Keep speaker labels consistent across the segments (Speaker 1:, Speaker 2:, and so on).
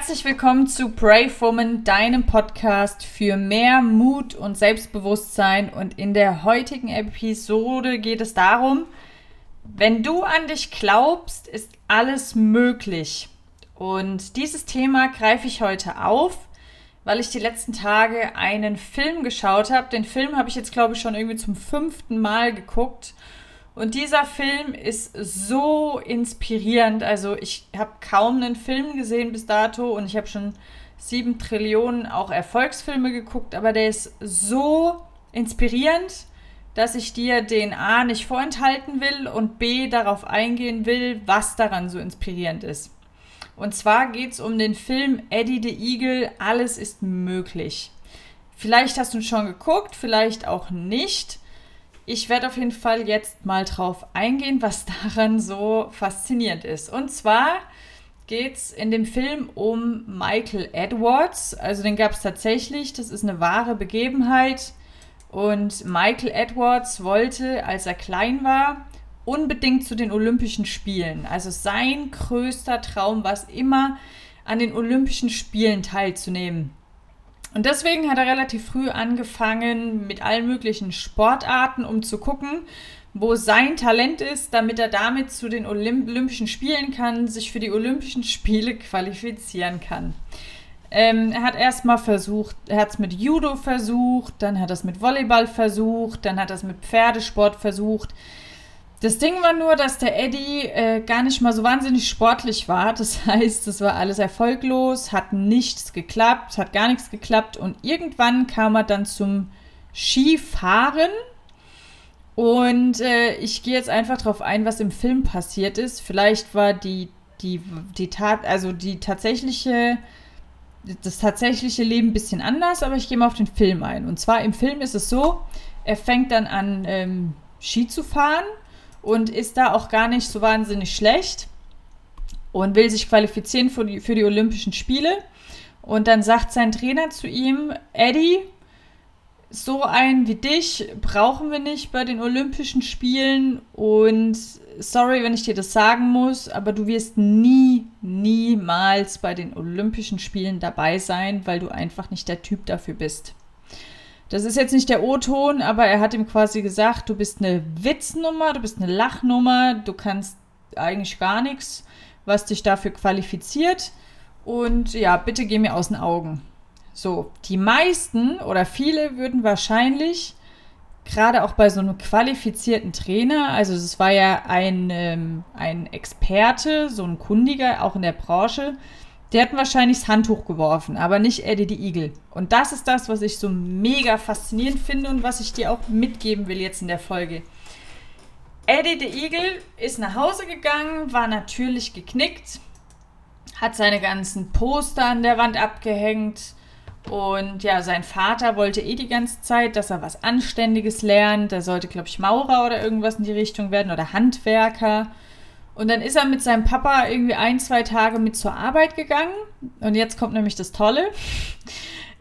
Speaker 1: Herzlich willkommen zu Brave Woman, deinem Podcast für mehr Mut und Selbstbewusstsein. Und in der heutigen Episode geht es darum, wenn du an dich glaubst, ist alles möglich. Und dieses Thema greife ich heute auf, weil ich die letzten Tage einen Film geschaut habe. Den Film habe ich jetzt, glaube ich, schon irgendwie zum fünften Mal geguckt. Und dieser Film ist so inspirierend. Also ich habe kaum einen Film gesehen bis dato und ich habe schon sieben Trillionen auch Erfolgsfilme geguckt, aber der ist so inspirierend, dass ich dir den A nicht vorenthalten will und B darauf eingehen will, was daran so inspirierend ist. Und zwar geht es um den Film Eddie the Eagle, alles ist möglich. Vielleicht hast du ihn schon geguckt, vielleicht auch nicht. Ich werde auf jeden Fall jetzt mal drauf eingehen, was daran so faszinierend ist. Und zwar geht es in dem Film um Michael Edwards. Also den gab es tatsächlich. Das ist eine wahre Begebenheit. Und Michael Edwards wollte, als er klein war, unbedingt zu den Olympischen Spielen. Also sein größter Traum war es immer, an den Olympischen Spielen teilzunehmen. Und deswegen hat er relativ früh angefangen mit allen möglichen Sportarten, um zu gucken, wo sein Talent ist, damit er damit zu den Olymp Olympischen Spielen kann, sich für die Olympischen Spiele qualifizieren kann. Ähm, er hat erstmal versucht, er hat es mit Judo versucht, dann hat er es mit Volleyball versucht, dann hat er es mit Pferdesport versucht. Das Ding war nur, dass der Eddie äh, gar nicht mal so wahnsinnig sportlich war. Das heißt, es war alles erfolglos, hat nichts geklappt, hat gar nichts geklappt. Und irgendwann kam er dann zum Skifahren. Und äh, ich gehe jetzt einfach darauf ein, was im Film passiert ist. Vielleicht war die, die, die Tat, also die tatsächliche, das tatsächliche Leben ein bisschen anders, aber ich gehe mal auf den Film ein. Und zwar im Film ist es so, er fängt dann an, ähm, Ski zu fahren und ist da auch gar nicht so wahnsinnig schlecht und will sich qualifizieren für die, für die Olympischen Spiele. Und dann sagt sein Trainer zu ihm, Eddie, so einen wie dich brauchen wir nicht bei den Olympischen Spielen und sorry, wenn ich dir das sagen muss, aber du wirst nie, niemals bei den Olympischen Spielen dabei sein, weil du einfach nicht der Typ dafür bist. Das ist jetzt nicht der O-Ton, aber er hat ihm quasi gesagt, du bist eine Witznummer, du bist eine Lachnummer, du kannst eigentlich gar nichts, was dich dafür qualifiziert. Und ja, bitte geh mir aus den Augen. So, die meisten oder viele würden wahrscheinlich, gerade auch bei so einem qualifizierten Trainer, also es war ja ein, ähm, ein Experte, so ein Kundiger, auch in der Branche, die hatten wahrscheinlich das Handtuch geworfen, aber nicht Eddie die Igel. Und das ist das, was ich so mega faszinierend finde und was ich dir auch mitgeben will jetzt in der Folge. Eddie the Eagle ist nach Hause gegangen, war natürlich geknickt, hat seine ganzen Poster an der Wand abgehängt und ja, sein Vater wollte eh die ganze Zeit, dass er was Anständiges lernt. Er sollte, glaube ich, Maurer oder irgendwas in die Richtung werden oder Handwerker. Und dann ist er mit seinem Papa irgendwie ein, zwei Tage mit zur Arbeit gegangen. Und jetzt kommt nämlich das Tolle.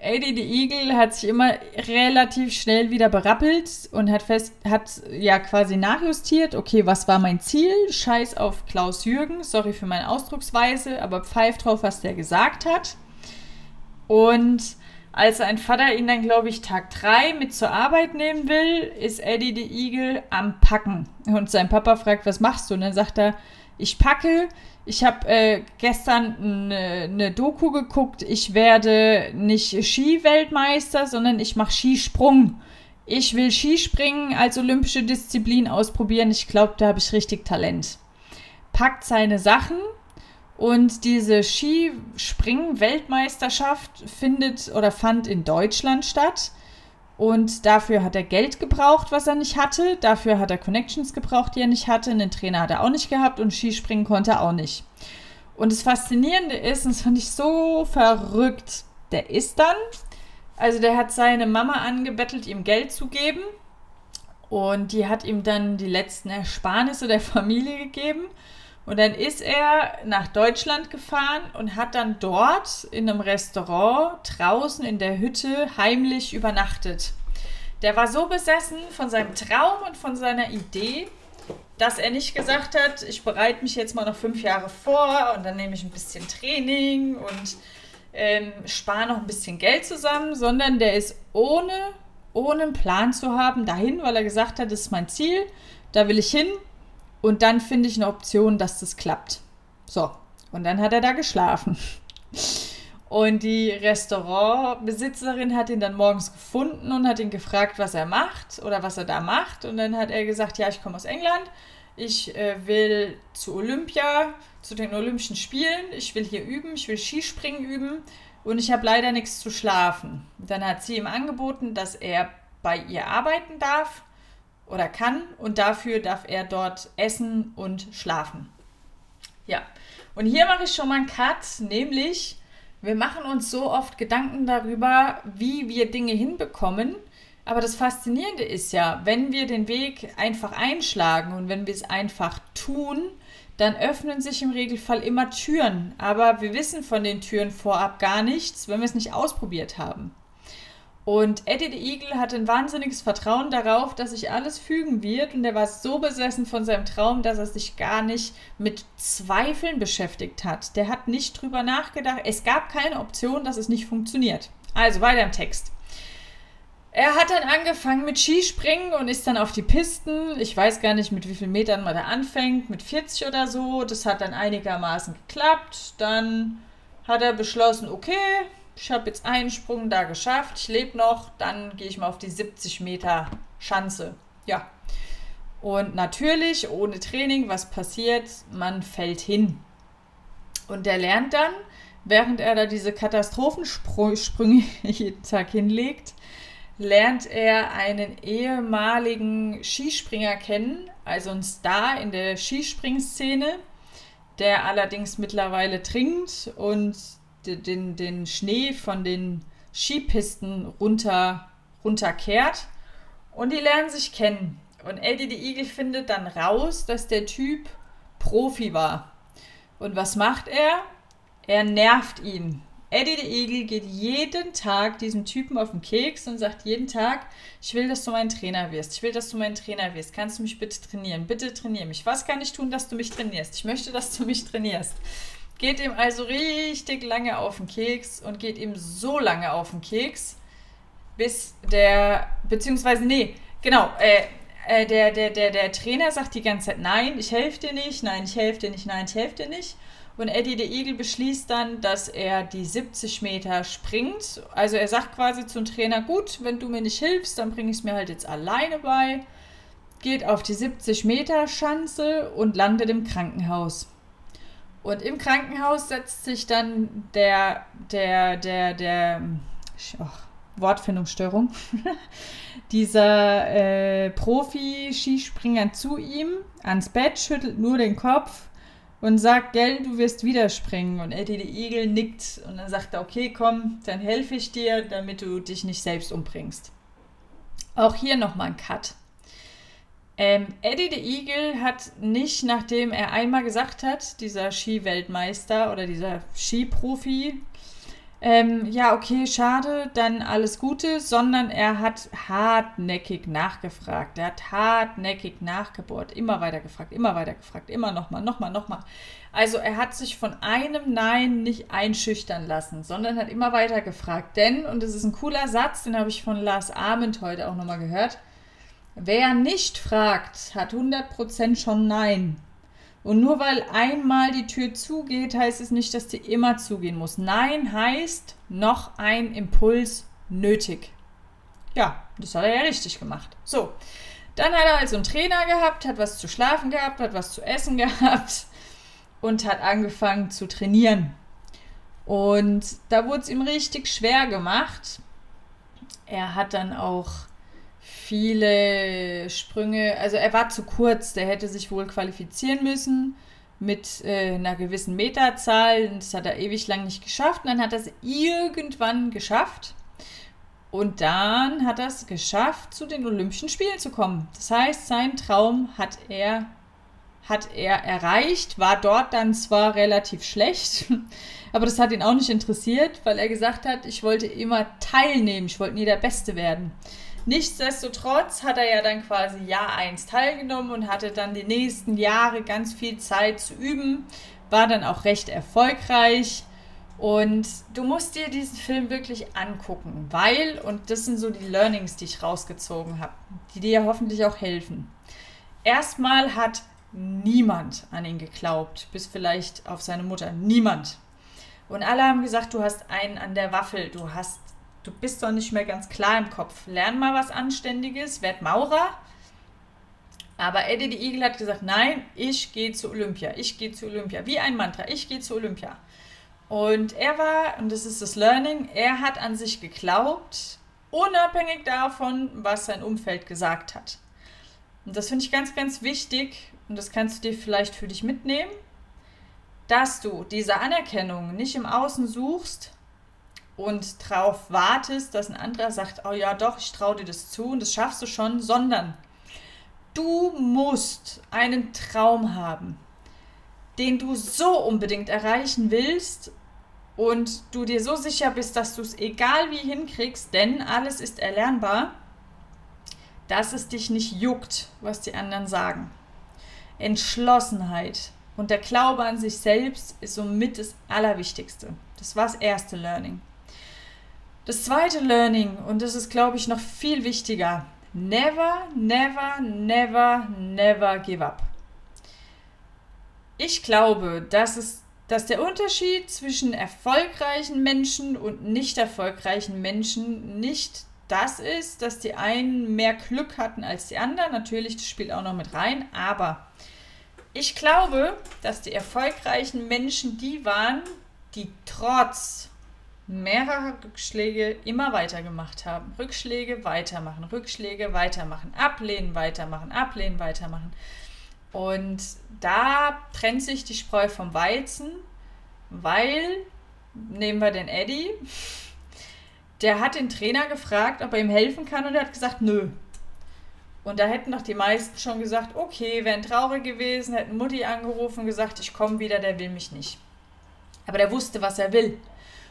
Speaker 1: Eddie the Eagle hat sich immer relativ schnell wieder berappelt und hat fest, hat ja quasi nachjustiert, okay, was war mein Ziel? Scheiß auf Klaus Jürgen, sorry für meine Ausdrucksweise, aber pfeif drauf, was der gesagt hat. Und als sein Vater ihn dann, glaube ich, Tag 3 mit zur Arbeit nehmen will, ist Eddie the Eagle am Packen. Und sein Papa fragt, was machst du? Und dann sagt er, ich packe, ich habe äh, gestern eine, eine Doku geguckt, ich werde nicht Ski-Weltmeister, sondern ich mache Skisprung. Ich will Skispringen als olympische Disziplin ausprobieren. Ich glaube, da habe ich richtig Talent. Packt seine Sachen und diese Skispringen-Weltmeisterschaft findet oder fand in Deutschland statt. Und dafür hat er Geld gebraucht, was er nicht hatte. Dafür hat er Connections gebraucht, die er nicht hatte. Einen Trainer hat er auch nicht gehabt und Skispringen konnte er auch nicht. Und das Faszinierende ist, und das fand ich so verrückt, der ist dann, also der hat seine Mama angebettelt, ihm Geld zu geben. Und die hat ihm dann die letzten Ersparnisse der Familie gegeben. Und dann ist er nach Deutschland gefahren und hat dann dort in einem Restaurant draußen in der Hütte heimlich übernachtet. Der war so besessen von seinem Traum und von seiner Idee, dass er nicht gesagt hat, ich bereite mich jetzt mal noch fünf Jahre vor und dann nehme ich ein bisschen Training und ähm, spare noch ein bisschen Geld zusammen, sondern der ist ohne, ohne einen Plan zu haben dahin, weil er gesagt hat, das ist mein Ziel, da will ich hin und dann finde ich eine Option, dass das klappt. So, und dann hat er da geschlafen. Und die Restaurantbesitzerin hat ihn dann morgens gefunden und hat ihn gefragt, was er macht oder was er da macht. Und dann hat er gesagt, ja, ich komme aus England, ich äh, will zu Olympia, zu den Olympischen Spielen, ich will hier üben, ich will Skispringen üben und ich habe leider nichts zu schlafen. Dann hat sie ihm angeboten, dass er bei ihr arbeiten darf oder kann und dafür darf er dort essen und schlafen. Ja, und hier mache ich schon mal einen Cut, nämlich wir machen uns so oft Gedanken darüber, wie wir Dinge hinbekommen. Aber das Faszinierende ist ja, wenn wir den Weg einfach einschlagen und wenn wir es einfach tun, dann öffnen sich im Regelfall immer Türen. Aber wir wissen von den Türen vorab gar nichts, wenn wir es nicht ausprobiert haben. Und Eddie the Eagle hatte ein wahnsinniges Vertrauen darauf, dass sich alles fügen wird. Und er war so besessen von seinem Traum, dass er sich gar nicht mit Zweifeln beschäftigt hat. Der hat nicht drüber nachgedacht. Es gab keine Option, dass es nicht funktioniert. Also weiter im Text. Er hat dann angefangen mit Skispringen und ist dann auf die Pisten. Ich weiß gar nicht, mit wie vielen Metern man da anfängt, mit 40 oder so. Das hat dann einigermaßen geklappt. Dann hat er beschlossen, okay, ich habe jetzt einen Sprung da geschafft, ich lebe noch, dann gehe ich mal auf die 70 Meter Schanze. Ja. Und natürlich, ohne Training, was passiert? Man fällt hin. Und der lernt dann, während er da diese Katastrophensprünge jeden Tag hinlegt, lernt er einen ehemaligen Skispringer kennen, also ein Star in der Skispringszene, der allerdings mittlerweile trinkt und den, den Schnee von den Skipisten runter, runterkehrt. Und die lernen sich kennen. Und Eddie the Eagle findet dann raus, dass der Typ Profi war. Und was macht er? Er nervt ihn. Eddie the Eagle geht jeden Tag diesem Typen auf den Keks und sagt jeden Tag, ich will, dass du mein Trainer wirst. Ich will, dass du mein Trainer wirst. Kannst du mich bitte trainieren? Bitte trainier mich. Was kann ich tun, dass du mich trainierst? Ich möchte, dass du mich trainierst. Geht ihm also richtig lange auf den Keks und geht ihm so lange auf den Keks, bis der, beziehungsweise, nee, genau, äh, äh, der, der, der, der Trainer sagt die ganze Zeit, nein, ich helfe dir nicht, nein, ich helfe dir nicht, nein, ich helfe dir nicht. Und Eddie der Igel beschließt dann, dass er die 70 Meter springt. Also er sagt quasi zum Trainer, gut, wenn du mir nicht hilfst, dann bringe ich es mir halt jetzt alleine bei. Geht auf die 70 Meter Schanze und landet im Krankenhaus. Und im Krankenhaus setzt sich dann der, der, der, der, oh, Wortfindungsstörung, dieser äh, Profi-Skispringer zu ihm ans Bett, schüttelt nur den Kopf und sagt, gell, du wirst wieder springen. Und Eddie the Eagle nickt und dann sagt er, okay, komm, dann helfe ich dir, damit du dich nicht selbst umbringst. Auch hier nochmal ein Cut. Ähm, Eddie the Eagle hat nicht, nachdem er einmal gesagt hat, dieser Skiweltmeister oder dieser Skiprofi, ähm, ja, okay, schade, dann alles Gute, sondern er hat hartnäckig nachgefragt. Er hat hartnäckig nachgebohrt, immer weiter gefragt, immer weiter gefragt, immer nochmal, nochmal, nochmal. Also er hat sich von einem Nein nicht einschüchtern lassen, sondern hat immer weiter gefragt. Denn, und das ist ein cooler Satz, den habe ich von Lars Arment heute auch nochmal gehört, Wer nicht fragt, hat 100% schon Nein. Und nur weil einmal die Tür zugeht, heißt es nicht, dass die immer zugehen muss. Nein heißt noch ein Impuls nötig. Ja, das hat er ja richtig gemacht. So, dann hat er also einen Trainer gehabt, hat was zu schlafen gehabt, hat was zu essen gehabt und hat angefangen zu trainieren. Und da wurde es ihm richtig schwer gemacht. Er hat dann auch viele Sprünge, also er war zu kurz, der hätte sich wohl qualifizieren müssen mit äh, einer gewissen Meterzahl. Das hat er ewig lang nicht geschafft. Und dann hat er es irgendwann geschafft. Und dann hat er es geschafft, zu den Olympischen Spielen zu kommen. Das heißt, sein Traum hat er, hat er erreicht, war dort dann zwar relativ schlecht, aber das hat ihn auch nicht interessiert, weil er gesagt hat, ich wollte immer teilnehmen, ich wollte nie der Beste werden. Nichtsdestotrotz hat er ja dann quasi Jahr 1 teilgenommen und hatte dann die nächsten Jahre ganz viel Zeit zu üben, war dann auch recht erfolgreich. Und du musst dir diesen Film wirklich angucken, weil, und das sind so die Learnings, die ich rausgezogen habe, die dir hoffentlich auch helfen. Erstmal hat niemand an ihn geglaubt, bis vielleicht auf seine Mutter. Niemand. Und alle haben gesagt, du hast einen an der Waffel, du hast, du bist doch nicht mehr ganz klar im Kopf. Lern mal was Anständiges, werd Maurer. Aber Eddie the Eagle hat gesagt, nein, ich gehe zu Olympia, ich gehe zu Olympia. Wie ein Mantra, ich gehe zu Olympia. Und er war, und das ist das Learning, er hat an sich geglaubt, unabhängig davon, was sein Umfeld gesagt hat. Und das finde ich ganz, ganz wichtig, und das kannst du dir vielleicht für dich mitnehmen, dass du diese Anerkennung nicht im Außen suchst und darauf wartest, dass ein anderer sagt, oh ja doch, ich traue dir das zu und das schaffst du schon, sondern du musst einen Traum haben, den du so unbedingt erreichen willst und du dir so sicher bist, dass du es egal wie hinkriegst, denn alles ist erlernbar, dass es dich nicht juckt, was die anderen sagen. Entschlossenheit und der Glaube an sich selbst ist somit das Allerwichtigste. Das war das erste Learning. Das zweite Learning, und das ist, glaube ich, noch viel wichtiger, never, never, never, never give up. Ich glaube, dass es dass der Unterschied zwischen erfolgreichen Menschen und nicht erfolgreichen Menschen nicht das ist, dass die einen mehr Glück hatten als die anderen. Natürlich, das spielt auch noch mit rein, aber ich glaube, dass die erfolgreichen Menschen die waren, die trotz mehrerer Rückschläge immer weitergemacht haben. Rückschläge weitermachen, Rückschläge weitermachen, ablehnen, weitermachen, ablehnen, weitermachen. Und da trennt sich die Spreu vom Weizen, weil, nehmen wir den Eddie, der hat den Trainer gefragt, ob er ihm helfen kann und er hat gesagt, nö. Und da hätten doch die meisten schon gesagt, okay, wären traurig gewesen, hätten Mutti angerufen gesagt, ich komme wieder, der will mich nicht. Aber der wusste, was er will.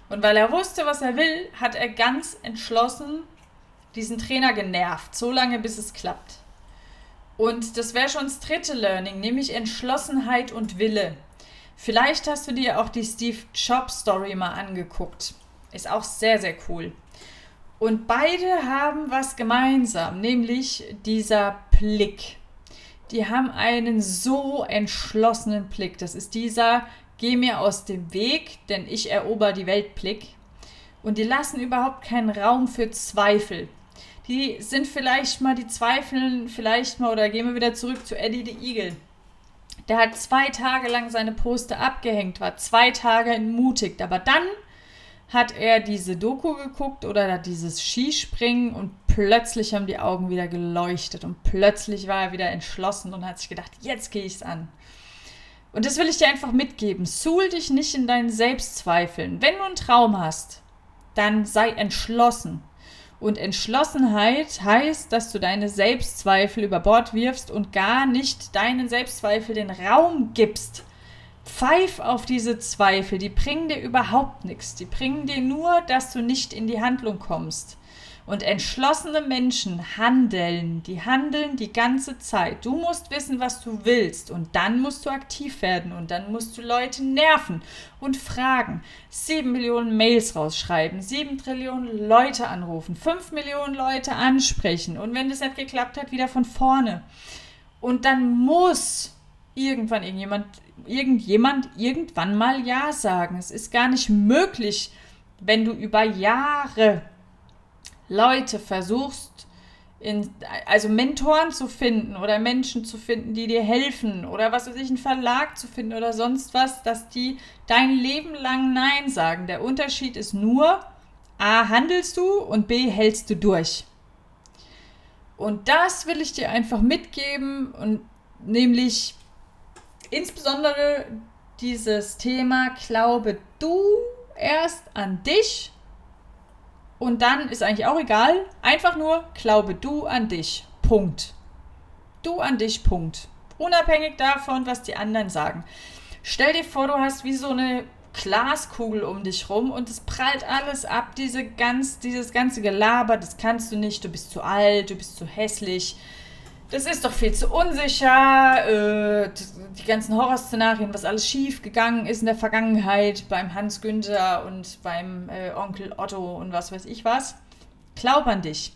Speaker 1: Und weil er wusste, was er will, hat er ganz entschlossen diesen Trainer genervt, so lange bis es klappt. Und das wäre schon das dritte Learning, nämlich Entschlossenheit und Wille. Vielleicht hast du dir auch die Steve Jobs Story mal angeguckt. Ist auch sehr, sehr cool. Und beide haben was gemeinsam, nämlich dieser Blick. Die haben einen so entschlossenen Blick. Das ist dieser Geh mir aus dem Weg, denn ich erober die Welt Blick. Und die lassen überhaupt keinen Raum für Zweifel die sind vielleicht mal, die zweifeln vielleicht mal, oder gehen wir wieder zurück zu Eddie the Eagle. Der hat zwei Tage lang seine Poster abgehängt, war zwei Tage entmutigt, aber dann hat er diese Doku geguckt oder dieses Skispringen und plötzlich haben die Augen wieder geleuchtet und plötzlich war er wieder entschlossen und hat sich gedacht, jetzt gehe ich es an. Und das will ich dir einfach mitgeben. Suhl dich nicht in deinen Selbstzweifeln. Wenn du einen Traum hast, dann sei entschlossen. Und Entschlossenheit heißt, dass du deine Selbstzweifel über Bord wirfst und gar nicht deinen Selbstzweifel den Raum gibst. Pfeif auf diese Zweifel, die bringen dir überhaupt nichts. Die bringen dir nur, dass du nicht in die Handlung kommst. Und entschlossene Menschen handeln, die handeln die ganze Zeit. Du musst wissen, was du willst und dann musst du aktiv werden und dann musst du Leute nerven und fragen. Sieben Millionen Mails rausschreiben, sieben Trillionen Leute anrufen, fünf Millionen Leute ansprechen und wenn das nicht geklappt hat, wieder von vorne. Und dann muss irgendwann irgendjemand, irgendjemand irgendwann mal Ja sagen. Es ist gar nicht möglich, wenn du über Jahre Leute versuchst, in, also Mentoren zu finden oder Menschen zu finden, die dir helfen oder was weiß ich, einen Verlag zu finden oder sonst was, dass die dein Leben lang Nein sagen. Der Unterschied ist nur, A, handelst du und B, hältst du durch. Und das will ich dir einfach mitgeben und nämlich insbesondere dieses Thema, glaube du erst an dich und dann ist eigentlich auch egal. Einfach nur, glaube du an dich. Punkt. Du an dich. Punkt. Unabhängig davon, was die anderen sagen. Stell dir vor, du hast wie so eine Glaskugel um dich rum und es prallt alles ab, diese ganz, dieses ganze Gelaber, das kannst du nicht, du bist zu alt, du bist zu hässlich, das ist doch viel zu unsicher, äh, die ganzen Horrorszenarien, was alles schief gegangen ist in der Vergangenheit beim Hans Günther und beim äh, Onkel Otto und was weiß ich was. Glaub an dich.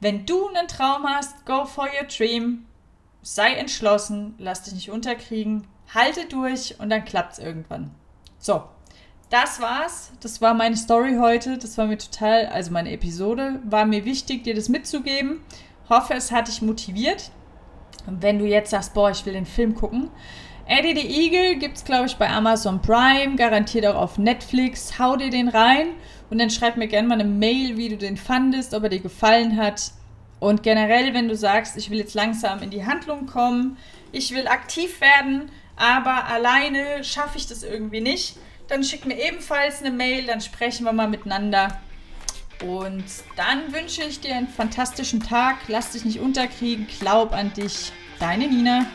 Speaker 1: Wenn du einen Traum hast, go for your dream, sei entschlossen, lass dich nicht unterkriegen, halte durch und dann klappt's irgendwann. So, das war's. Das war meine Story heute. Das war mir total, also meine Episode, war mir wichtig, dir das mitzugeben. Hoffe, es hat dich motiviert. Und wenn du jetzt sagst, boah, ich will den Film gucken, Eddie the Eagle gibt es, glaube ich, bei Amazon Prime, garantiert auch auf Netflix. Hau dir den rein und dann schreib mir gerne mal eine Mail, wie du den fandest, ob er dir gefallen hat. Und generell, wenn du sagst, ich will jetzt langsam in die Handlung kommen, ich will aktiv werden, aber alleine schaffe ich das irgendwie nicht, dann schick mir ebenfalls eine Mail, dann sprechen wir mal miteinander. Und dann wünsche ich dir einen fantastischen Tag. Lass dich nicht unterkriegen. Glaub an dich. Deine Nina.